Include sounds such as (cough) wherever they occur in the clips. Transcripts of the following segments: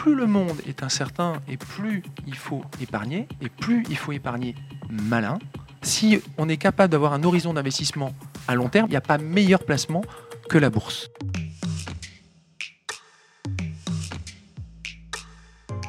plus le monde est incertain et plus il faut épargner, et plus il faut épargner malin. Si on est capable d'avoir un horizon d'investissement à long terme, il n'y a pas meilleur placement que la bourse.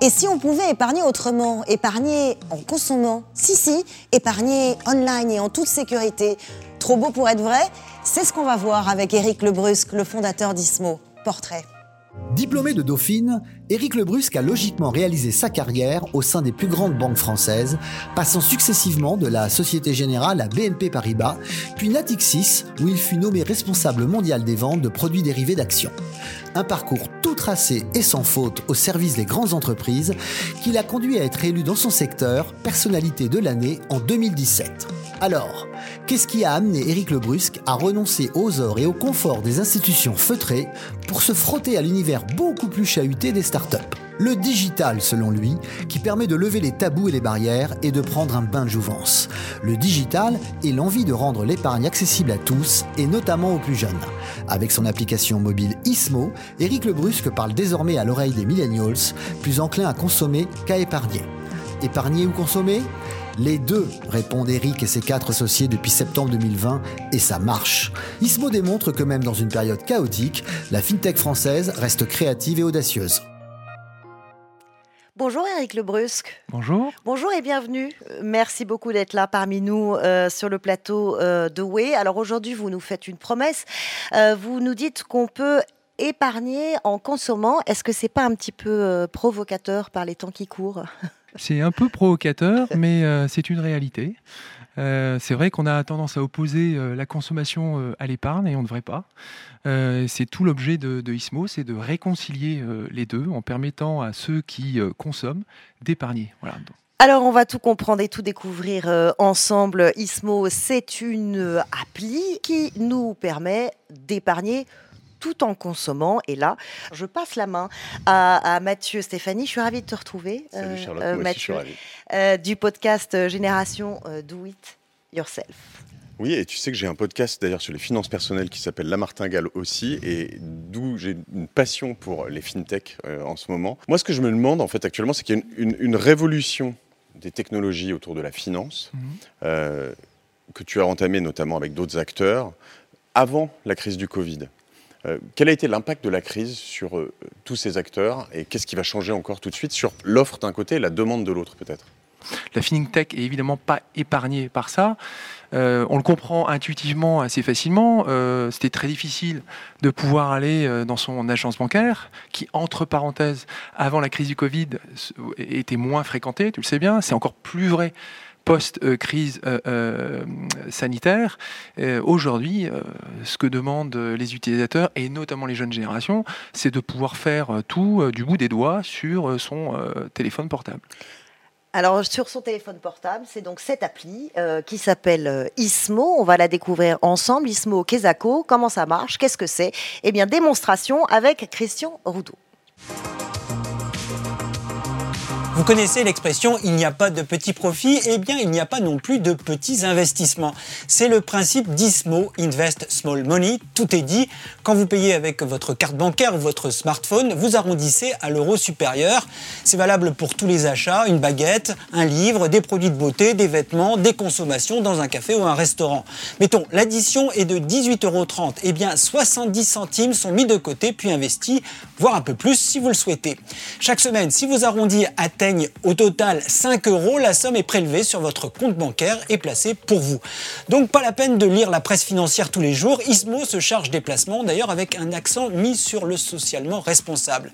Et si on pouvait épargner autrement, épargner en consommant Si, si, épargner online et en toute sécurité. Trop beau pour être vrai C'est ce qu'on va voir avec Éric Lebrusque, le fondateur d'Ismo. Portrait. Diplômé de Dauphine, Éric Lebrusque a logiquement réalisé sa carrière au sein des plus grandes banques françaises, passant successivement de la Société Générale à BNP Paribas, puis Natixis, où il fut nommé responsable mondial des ventes de produits dérivés d'actions. Un parcours tout tracé et sans faute au service des grandes entreprises qui l'a conduit à être élu dans son secteur personnalité de l'année en 2017. Alors, qu'est-ce qui a amené Éric Lebrusque à renoncer aux ors et au confort des institutions feutrées pour se frotter à l'univers beaucoup plus chahuté des startups? Le digital, selon lui, qui permet de lever les tabous et les barrières et de prendre un bain de jouvence. Le digital et l'envie de rendre l'épargne accessible à tous et notamment aux plus jeunes. Avec son application mobile Ismo, Éric Lebrusque parle désormais à l'oreille des millennials, plus enclins à consommer qu'à épargner. Épargner ou consommer? Les deux, répondent Eric et ses quatre associés depuis septembre 2020, et ça marche. Ismo démontre que même dans une période chaotique, la fintech française reste créative et audacieuse. Bonjour Eric Lebrusque. Bonjour. Bonjour et bienvenue. Merci beaucoup d'être là parmi nous euh, sur le plateau euh, de Way. Alors aujourd'hui, vous nous faites une promesse. Euh, vous nous dites qu'on peut épargner en consommant. Est-ce que c'est pas un petit peu provocateur par les temps qui courent? (laughs) C'est un peu provocateur, (laughs) mais euh, c'est une réalité. Euh, c'est vrai qu'on a tendance à opposer euh, la consommation à l'épargne et on ne devrait pas. c'est tout l'objet de, ISMO, c'est de réconcilier les deux en permettant à ceux qui consomment d'épargner. Voilà. Alors, on va tout comprendre et tout découvrir ensemble. ISMO, c'est une appli qui nous permet d'épargner tout en consommant. Et là, je passe la main à, Mathieu Stéphanie. Je suis ravie de te retrouver, Salut Charlotte, euh, Mathieu, euh, du podcast Génération euh, Do It Yourself. Oui, et tu sais que j'ai un podcast d'ailleurs sur les finances personnelles qui s'appelle La Martingale aussi, et d'où j'ai une passion pour les fintech en ce moment. Moi, ce que je me demande en fait actuellement, c'est qu'il y a une, révolution des technologies autour de la finance mhm. que tu as entamée notamment avec d'autres acteurs avant la crise du Covid. Euh, quel a été l'impact de la crise sur euh, tous ces acteurs et qu'est-ce qui va changer encore tout de suite sur l'offre d'un côté et la demande de l'autre peut-être? La FinTech est évidemment pas épargnée par ça. Euh, on le comprend intuitivement assez facilement. C'était très difficile de pouvoir aller dans son agence bancaire, qui, entre parenthèses, avant la crise du Covid, était moins fréquentée, tu le sais bien. C'est encore plus vrai post-crise euh, euh, sanitaire. Aujourd'hui, euh, ce que demandent les utilisateurs, et notamment les jeunes générations, c'est de pouvoir faire tout du bout des doigts sur son téléphone portable. Alors sur son téléphone portable, c'est donc cette appli qui s'appelle Ismo. On va la découvrir ensemble. Ismo Kezako. Comment ça marche? Qu'est-ce que c'est? Eh bien, démonstration avec Christian Roudot. Vous connaissez l'expression il n'y a pas de petits profits Eh bien, il n'y a pas non plus de petits investissements. C'est le principe d'ISMO, Invest Small Money. Tout est dit. Quand vous payez avec votre carte bancaire ou votre smartphone, vous arrondissez à l'euro supérieur. C'est valable pour tous les achats, une baguette, un livre, des produits de beauté, des vêtements, des consommations dans un café ou un restaurant. Mettons, l'addition est de 18,30 euros. Eh bien, 70 centimes sont mis de côté puis investis, voire un peu plus si vous le souhaitez. Chaque semaine, si vous arrondissez à au total 5 euros, la somme est prélevée sur votre compte bancaire et placée pour vous. Donc pas la peine de lire la presse financière tous les jours. Ismo se charge des placements, d'ailleurs avec un accent mis sur le socialement responsable.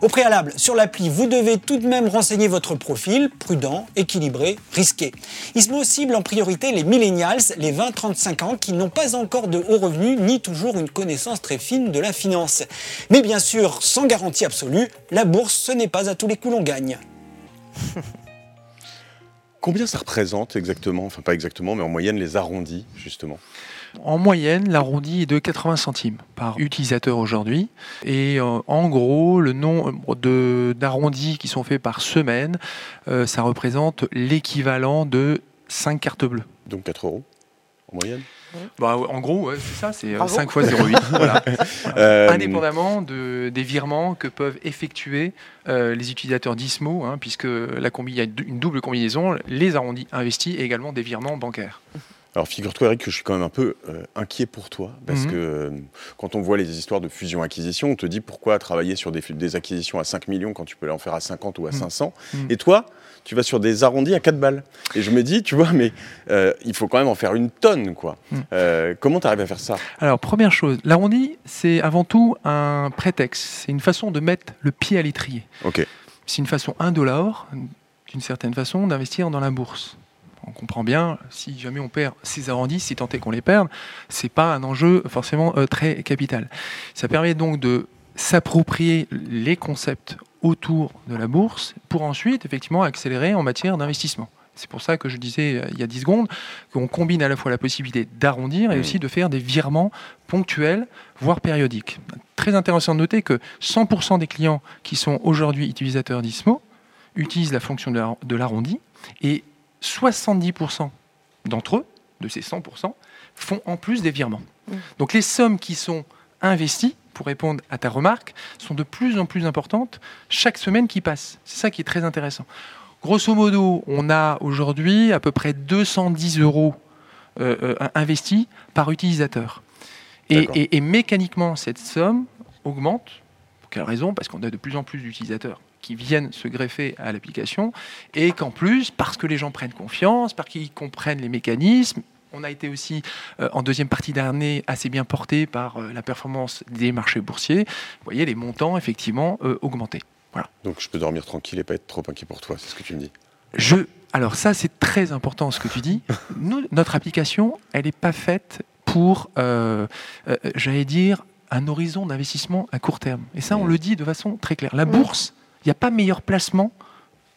Au préalable, sur l'appli, vous devez tout de même renseigner votre profil, prudent, équilibré, risqué. Ismo cible en priorité les millennials, les 20-35 ans qui n'ont pas encore de hauts revenus ni toujours une connaissance très fine de la finance. Mais bien sûr, sans garantie absolue, la bourse, ce n'est pas à tous les coups l'on gagne. (laughs) Combien ça représente exactement, enfin pas exactement, mais en moyenne les arrondis justement? En moyenne, l'arrondi est de 80 centimes par utilisateur aujourd'hui. Et euh, en gros, le nombre d'arrondis qui sont faits par semaine, euh, ça représente l'équivalent de 5 cartes bleues. Donc 4 euros en moyenne? Bah, en gros, ouais, c'est ça, c'est euh, Bravo. 5 fois 0,8. (laughs) voilà. Euh, Indépendamment de, des virements que peuvent effectuer euh, les utilisateurs d'ISMO, hein, puisque la combi, il y a une double combinaison, les arrondis investis et également des virements bancaires. Alors figure-toi Eric que je suis quand même un peu euh, inquiet pour toi parce Mhm. que euh, quand on voit les histoires de fusion-acquisition, on te dit pourquoi travailler sur des, acquisitions à 5 millions quand tu peux en faire à 50 ou à Mhm. 500 Mhm. et toi tu vas sur des arrondis à 4 balles. Et je me dis, tu vois, mais euh, il faut quand même en faire une tonne, quoi. Mhm. Comment tu arrives à faire ça? Alors, première chose, l'arrondi, c'est avant tout un prétexte, c'est une façon de mettre le pied à l'étrier. Ok. C'est une façon indolore, d'une certaine façon, d'investir dans la bourse. On comprend bien, si jamais on perd ces arrondis, si tant est qu'on les perde, c'est pas un enjeu forcément euh, très capital. Ça permet donc de s'approprier les concepts autour de la bourse pour ensuite effectivement accélérer en matière d'investissement. C'est pour ça que je disais euh, il y a 10 secondes qu'on combine à la fois la possibilité d'arrondir et aussi de faire des virements ponctuels, voire périodiques. Très intéressant de noter que 100% des clients qui sont aujourd'hui utilisateurs d'ISMO utilisent la fonction de l'arrondi et 70% d'entre eux, de ces 100%, font en plus des virements. Donc les sommes qui sont investies, pour répondre à ta remarque, sont de plus en plus importantes chaque semaine qui passe. C'est ça qui est très intéressant. Grosso modo, on a aujourd'hui à peu près 210 euros euh, euh, investis par utilisateur. Et, D'accord. et- et mécaniquement, cette somme augmente. Pour quelle raison? Parce qu'on a de plus en plus d'utilisateurs qui viennent se greffer à l'application et qu'en plus, parce que les gens prennent confiance, parce qu'ils comprennent les mécanismes, on a été aussi euh, en deuxième partie d'année assez bien porté par euh, la performance des marchés boursiers. Vous voyez les montants effectivement euh, augmenter. Donc je peux dormir tranquille et pas être trop inquiet pour toi, c'est ce que tu me dis. Je, alors ça, c'est très important ce que tu dis. (laughs) Nous, notre application, elle n'est pas faite pour, euh, j'allais dire, un horizon d'investissement à court terme. Et ça, on le dit de façon très claire. La bourse, il n'y a pas meilleur placement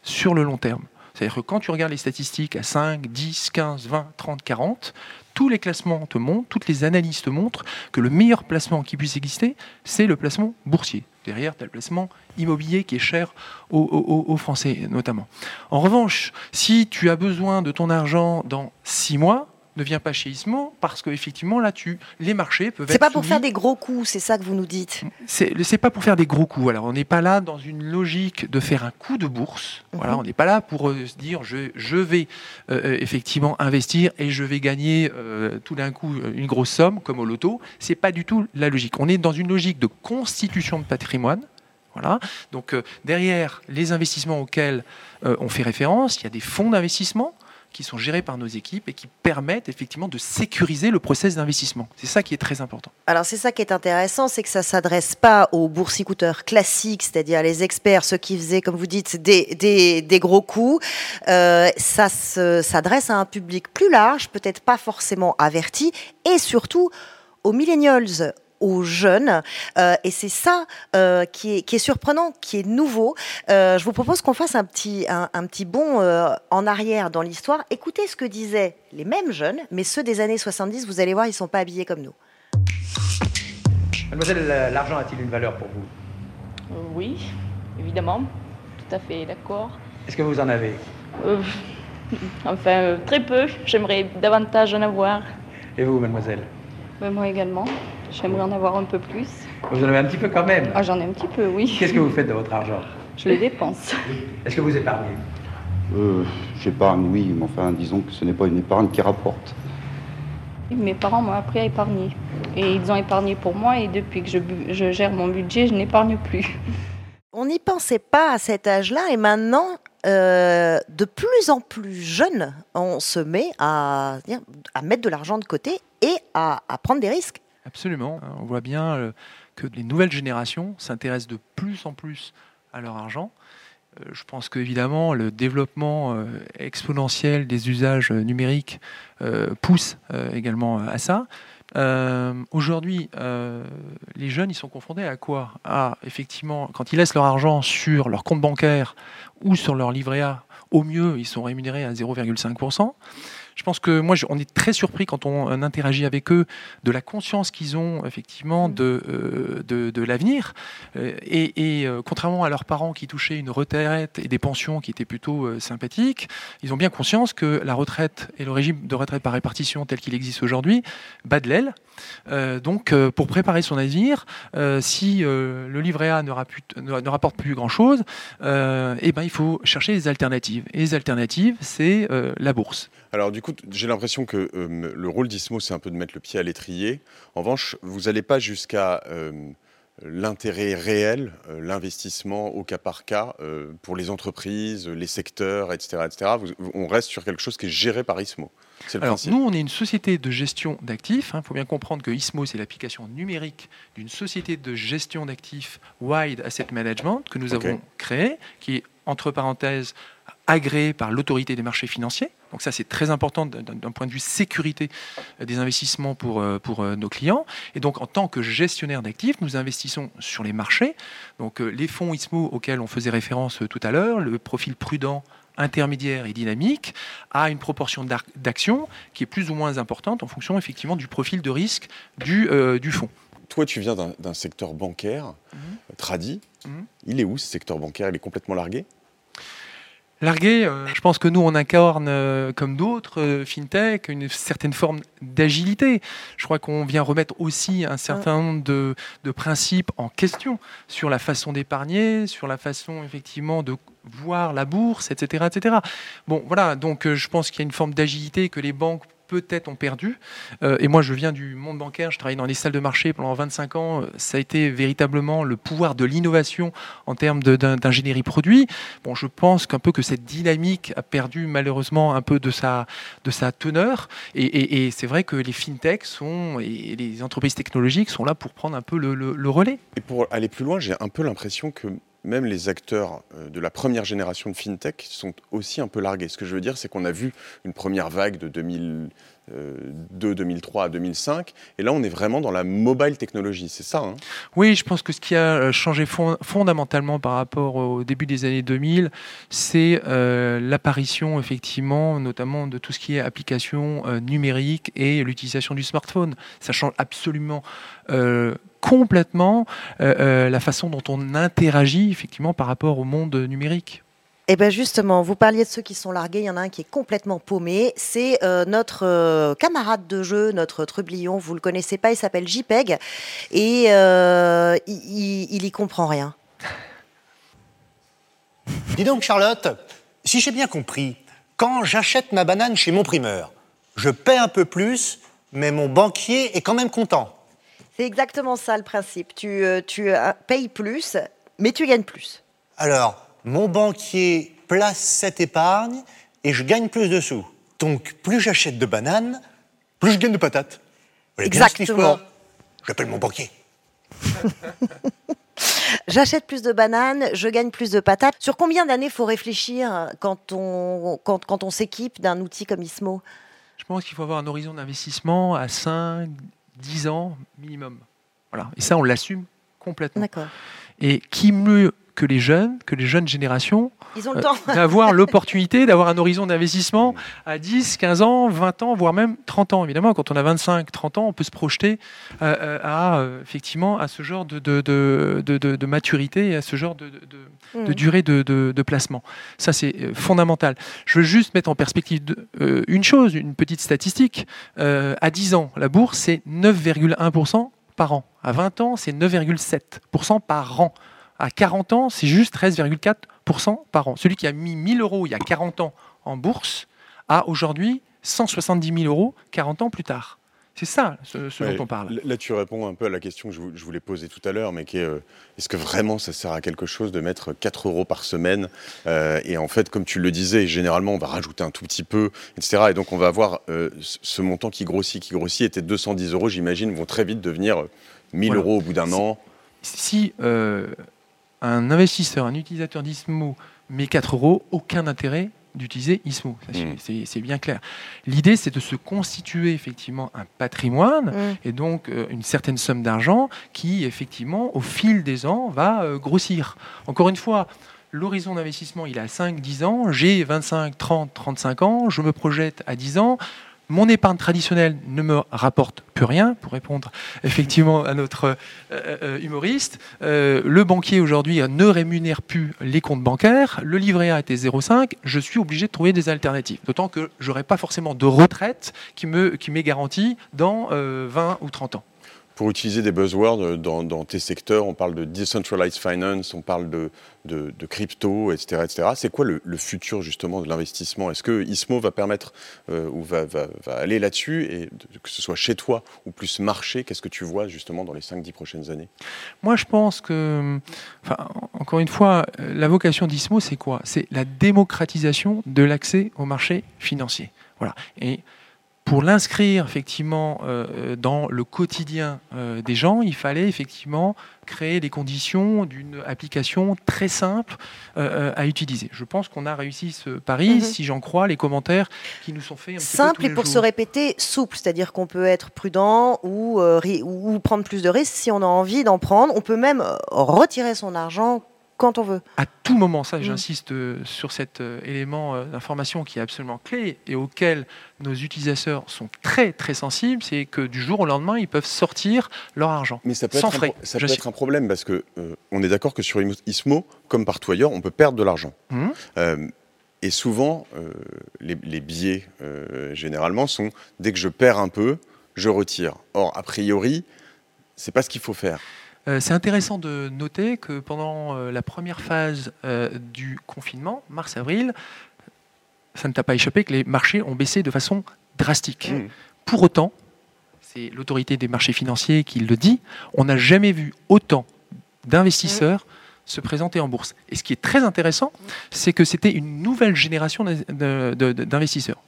sur le long terme. C'est-à-dire que quand tu regardes les statistiques à 5, 10, 15, 20, 30, 40, tous les classements te montrent, toutes les analyses te montrent que le meilleur placement qui puisse exister, c'est le placement boursier. Derrière, tu as le placement immobilier qui est cher aux, Français notamment. En revanche, si tu as besoin de ton argent dans 6 mois, ne viens pas chez Ismo parce qu'effectivement, là, tu, les marchés peuvent être. C'est pas pour soumis- faire des gros coups, c'est ça que vous nous dites. c'est pas pour faire des gros coups. Alors, on n'est pas là dans une logique de faire un coup de bourse. Voilà, Mhm. on n'est pas là pour euh, se dire je, je vais euh, euh, effectivement investir et je vais gagner euh, tout d'un coup une grosse somme comme au loto. C'est pas du tout la logique. On est dans une logique de constitution de patrimoine. Voilà. Donc derrière les investissements auxquels on fait référence, il y a des fonds d'investissement qui sont gérés par nos équipes et qui permettent effectivement de sécuriser le process d'investissement. C'est ça qui est très important. Alors c'est ça qui est intéressant, c'est que ça s'adresse pas aux boursicouteurs classiques, c'est-à-dire les experts, ceux qui faisaient, comme vous dites, des, des, gros coups. Euh, ça se- s'adresse à un public plus large, peut-être pas forcément averti, et surtout aux millennials aux jeunes Euh, et c'est ça euh, qui, est, qui est surprenant, qui est nouveau. Euh, je vous propose qu'on fasse un petit, un, un petit bond euh, en arrière dans l'histoire. Écoutez ce que disaient les mêmes jeunes, mais ceux des années 70, vous allez voir, ils sont pas habillés comme nous. Mademoiselle, la- l'argent a-t-il une valeur pour vous? Oui, évidemment, tout à fait d'accord. Est-ce que vous en avez? Euh, (laughs) enfin, très peu, j'aimerais davantage en avoir. Et vous, mademoiselle? Mais moi également, j'aimerais en avoir un peu plus. Vous en avez un petit peu quand même. Ah, j'en ai un petit peu, oui. Qu'est-ce que vous faites de votre argent? Je le dépense. (laughs) Est-ce que vous épargnez? Euh, J'épargne, oui, mais enfin, disons que ce n'est pas une épargne qui rapporte. Mes parents m'ont appris à épargner. Et ils ont épargné pour moi et depuis que je, je gère mon budget, je n'épargne plus. (laughs) On n'y pensait pas à cet âge-là et maintenant, euh, de plus en plus jeune, on se met à, à mettre de l'argent de côté et à, à prendre des risques. Absolument. On voit bien euh, que les nouvelles générations s'intéressent de plus en plus à leur argent. Euh, Je pense qu'évidemment, le développement euh, exponentiel des usages numériques pousse également à ça. Aujourd'hui, les jeunes, ils sont confrontés à quoi? À, effectivement, quand ils laissent leur argent sur leur compte bancaire ou sur leur livret A, au mieux, ils sont rémunérés à 0,5%. Je pense que moi, je- on est très surpris quand on interagit avec eux de la conscience qu'ils ont effectivement de, euh, de, de l'avenir. Euh, et et, euh, contrairement à leurs parents qui touchaient une retraite et des pensions qui étaient plutôt euh, sympathiques, ils ont bien conscience que la retraite et le régime de retraite par répartition tel qu'il existe aujourd'hui bat de l'aile. Euh, donc, euh, pour préparer son avenir, euh, si euh, le livret A ne, rapu- ne- ne rapporte plus grand-chose, euh, eh ben, il faut chercher des alternatives. Et les alternatives, c'est euh, la bourse. Alors du coup, j'ai l'impression que euh, le rôle d'ISMO, c'est un peu de mettre le pied à l'étrier. En revanche, vous n'allez pas jusqu'à euh, l'intérêt réel, euh, l'investissement au cas par cas pour les entreprises, les secteurs, etc. etc. Vous- on reste sur quelque chose qui est géré par ISMO. C'est le Alors, principe. nous, on est une société de gestion d'actifs. Il faut bien comprendre que ISMO, c'est l'application numérique d'une société de gestion d'actifs Wide Asset Management que nous avons créée, qui est, entre parenthèses, agréée par l'autorité des marchés financiers. Donc ça, c'est très important d'un point de vue sécurité euh, des investissements pour, euh, pour euh, nos clients. Et donc, en tant que gestionnaire d'actifs, nous investissons sur les marchés. Donc, les fonds ISMO auxquels on faisait référence tout à l'heure, le profil prudent, intermédiaire et dynamique, a une proportion d'actions qui est plus ou moins importante en fonction effectivement du profil de risque du, euh, du fonds. Toi, tu viens d'un secteur bancaire, Mhm. euh, tradi. Mhm. Il est où ce secteur bancaire? Il est complètement largué? Largué, euh, je pense que nous, on incarne, euh, comme d'autres euh, fintech, une certaine forme d'agilité. Je crois qu'on vient remettre aussi un certain nombre de, de principes en question sur la façon d'épargner, sur la façon effectivement de voir la bourse, etc. etc. Bon, voilà, donc je pense qu'il y a une forme d'agilité que les banques peut-être ont perdu. Euh, et moi, je viens du monde bancaire, je travaille dans les salles de marché pendant 25 ans. Euh, Ça a été véritablement le pouvoir de l'innovation en termes d'ingénierie produit. Bon, je pense qu'un peu que cette dynamique a perdu malheureusement un peu de sa, de sa teneur. Et, c'est vrai que les fintechs sont, et les entreprises technologiques sont là pour prendre un peu le relais. Et pour aller plus loin, j'ai un peu l'impression que même les acteurs euh, de la première génération de fintech sont aussi un peu largués. Ce que je veux dire, c'est qu'on a vu une première vague de 2002, 2003 à 2005, et là on est vraiment dans la mobile technologie, c'est ça hein Oui, je pense que ce qui a euh, changé fond- fondamentalement par rapport au début des années 2000, c'est euh, l'apparition effectivement, notamment de tout ce qui est application euh, numérique et l'utilisation du smartphone. Ça change absolument euh, complètement euh, euh, la façon dont on interagit effectivement par rapport au monde numérique. Eh bien justement, vous parliez de ceux qui sont largués, il y en a un qui est complètement paumé, c'est euh, notre euh, camarade de jeu, notre trublion, vous le connaissez pas, il s'appelle JPEG, et euh, il, il, y comprend rien. (laughs) Dis donc, Charlotte, si j'ai bien compris, quand j'achète ma banane chez mon primeur, je paie un peu plus, mais mon banquier est quand même content. C'est exactement ça le principe, tu, tu payes plus, mais tu gagnes plus. Alors, mon banquier place cette épargne et je gagne plus de sous. Donc, plus j'achète de bananes, plus je gagne de patates. Exactement. J'appelle mon banquier. (laughs) J'achète plus de bananes, je gagne plus de patates. Sur combien d'années faut réfléchir quand on, quand, quand on s'équipe d'un outil comme Ismo? Je pense qu'il faut avoir un horizon d'investissement à 5, 10 ans minimum. Voilà. Et ça, on l'assume complètement. D'accord. Et qui mieux que les jeunes, que les jeunes générations, Ils ont le euh, (laughs) d'avoir l'opportunité d'avoir un horizon d'investissement à 10, 15 ans, 20 ans, voire même 30 ans. Évidemment, quand on a 25, 30 ans, on peut se projeter euh, euh, à, effectivement, à ce genre de, de, de, de- maturité et à ce genre de, Mhm. durée de, placement. Ça, c'est fondamental. Je veux juste mettre en perspective euh, une chose, une petite statistique. À 10 ans, la bourse, c'est 9,1% par an. À 20 ans, c'est 9,7% par an. À 40 ans, c'est juste 13,4% par an. Celui qui a mis 1000 euros il y a 40 ans en bourse a aujourd'hui 170 000 euros 40 ans plus tard. C'est ça ce, ce Ouais, dont on parle. Là, tu réponds un peu à la question que je vou- je voulais poser tout à l'heure, mais qui est euh, est-ce que vraiment ça sert à quelque chose de mettre 4 euros par semaine Euh, Et en fait, comme tu le disais, généralement, on va rajouter un tout petit peu, etc. Et donc, on va avoir euh, ce montant qui grossit, qui grossit, était 210 euros, j'imagine, vont très vite devenir euh, 1000 Voilà. euros au bout d'un an. Si un investisseur, un utilisateur d'ISMO met 4 euros, aucun intérêt d'utiliser ISMO. C'est- Mm. C'est bien clair. L'idée, c'est de se constituer effectivement un patrimoine Mm. et donc euh, une certaine somme d'argent qui, effectivement, au fil des ans, va euh, grossir. Encore une fois, l'horizon d'investissement, il est à 5, 10 ans, j'ai 25, 30, 35 ans, je me projette à 10 ans, mon épargne traditionnelle ne me rapporte plus rien, pour répondre effectivement à notre euh, euh, humoriste. Euh, le banquier aujourd'hui ne rémunère plus les comptes bancaires, le livret A était 0,5, je suis obligé de trouver des alternatives. D'autant que je n'aurai pas forcément de retraite qui m'est qui garantie dans 20 ou 30 ans pour utiliser des buzzwords dans, dans, tes secteurs, on parle de decentralized finance, on parle de, de, crypto, etc. C'est quoi le, futur justement de l'investissement? Est-ce que ISMO va permettre euh, ou va, va, aller là-dessus? Et que ce soit chez toi ou plus marché Qu'est-ce que tu vois justement dans les 5-10 prochaines années? Moi je pense que, enfin, encore une fois, la vocation d'ISMO c'est quoi? C'est la démocratisation de l'accès au marché financier. Voilà. Et pour l'inscrire effectivement euh, dans le quotidien euh, des gens, il fallait effectivement créer les conditions d'une application très simple euh, à utiliser. Je pense qu'on a réussi ce pari, mm -hmm. si j'en crois les commentaires qui nous sont faits. Un simple et pour jours. se répéter, souple, c'est-à-dire qu'on peut être prudent ou, ou prendre plus de risques si on a envie d'en prendre. On peut même retirer son argent quand on veut. À tout moment, ça, j'insiste euh, sur cet euh, élément euh, d'information qui est absolument clé et auquel nos utilisateurs sont très très sensibles, c'est que du jour au lendemain, ils peuvent sortir leur argent Mais ça peut sans être frais. Un, ça peut être un problème parce que euh, on est d'accord que sur Ismo, comme partout ailleurs, on peut perdre de l'argent. Mmh. Euh, et souvent, euh, les, les, biais, généralement, sont dès que je perds un peu, je retire. Or, a priori, c'est pas ce qu'il faut faire. Euh, c'est intéressant de noter que pendant euh, la première phase euh, du confinement, mars-avril, ça ne t'a pas échappé que les marchés ont baissé de façon drastique. Mmh. Pour autant, c'est l'autorité des marchés financiers qui le dit, on n'a jamais vu autant d'investisseurs mmh. se présenter en bourse. Et ce qui est très intéressant, c'est que c'était une nouvelle génération d'investisseurs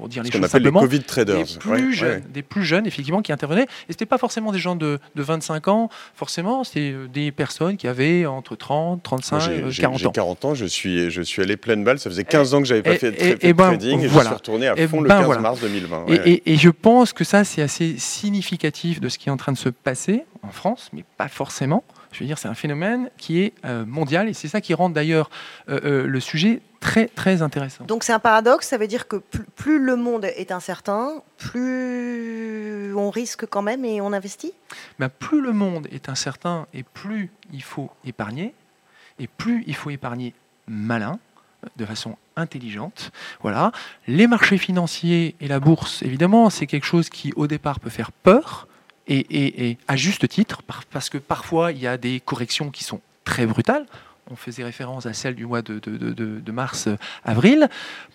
pour dire les Ce choses appelle les simplement, Covid traders. des plus, Ouais, jeunes, ouais. des plus jeunes, effectivement, qui intervenaient. Et c'était pas forcément des gens de, de 25 ans, forcément, c'était euh, des personnes qui avaient entre 30, 35, Moi, j'ai- euh, j'ai- 40 J'ai ans. 40 ans, je suis, je suis allé pleine balle. Ça faisait 15 ans que j'avais pas et- fait de et- fait et de ben, trading et voilà. je suis retourné à Et fond le ben, 15 voilà. mars 2020. Et, ouais, et- et je pense que ça, c'est assez significatif de ce qui est en train de se passer en France, mais pas forcément. Je veux dire, c'est un phénomène qui est euh, mondial et c'est ça qui rend d'ailleurs euh, euh, le sujet très très intéressant. Donc c'est un paradoxe, ça veut dire que plus, plus le monde est incertain, plus on risque quand même et on investit? Ben, plus le monde est incertain et plus il faut épargner, et plus il faut épargner malin, de façon intelligente. Voilà. Les marchés financiers et la bourse, évidemment, c'est quelque chose qui au départ peut faire peur, et, et- et à juste titre, par- parce que parfois il y a des corrections qui sont très brutales. On faisait référence à celle du mois de, de- de- de- de mars-avril.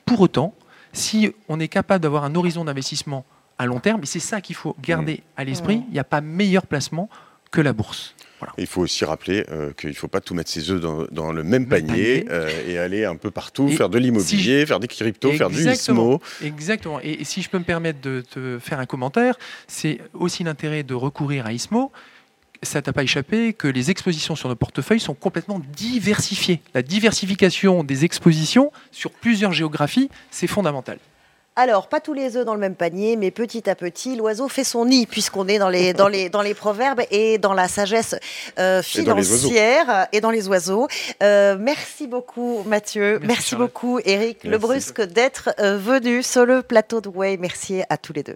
Pour autant, si on est capable d'avoir un horizon d'investissement à long terme, et c'est ça qu'il faut garder à l'esprit, il n'y a pas meilleur placement que la bourse. Il faut aussi rappeler euh, qu'il ne faut pas tout mettre ses œufs dans, dans le même panier, panier. euh, et aller un peu partout, Et faire de l'immobilier, faire des cryptos, faire du. ISMO. Exactement. Et, et si je peux me permettre de te faire un commentaire, c'est aussi l'intérêt de recourir à ISMO. Ça t'a pas échappé que les expositions sur nos portefeuilles sont complètement diversifiées. La diversification des expositions sur plusieurs géographies, c'est fondamental. Alors, pas tous les œufs dans le même panier, mais petit à petit, l'oiseau fait son nid, puisqu'on est dans les, dans, les, dans les proverbes et dans la sagesse euh, Et dans les oiseaux. financière et dans les oiseaux. Euh, merci beaucoup, Mathieu. Merci, beaucoup, Eric Merci. Lebrusque, d'être euh, venu sur le plateau de Way. Merci à tous les deux.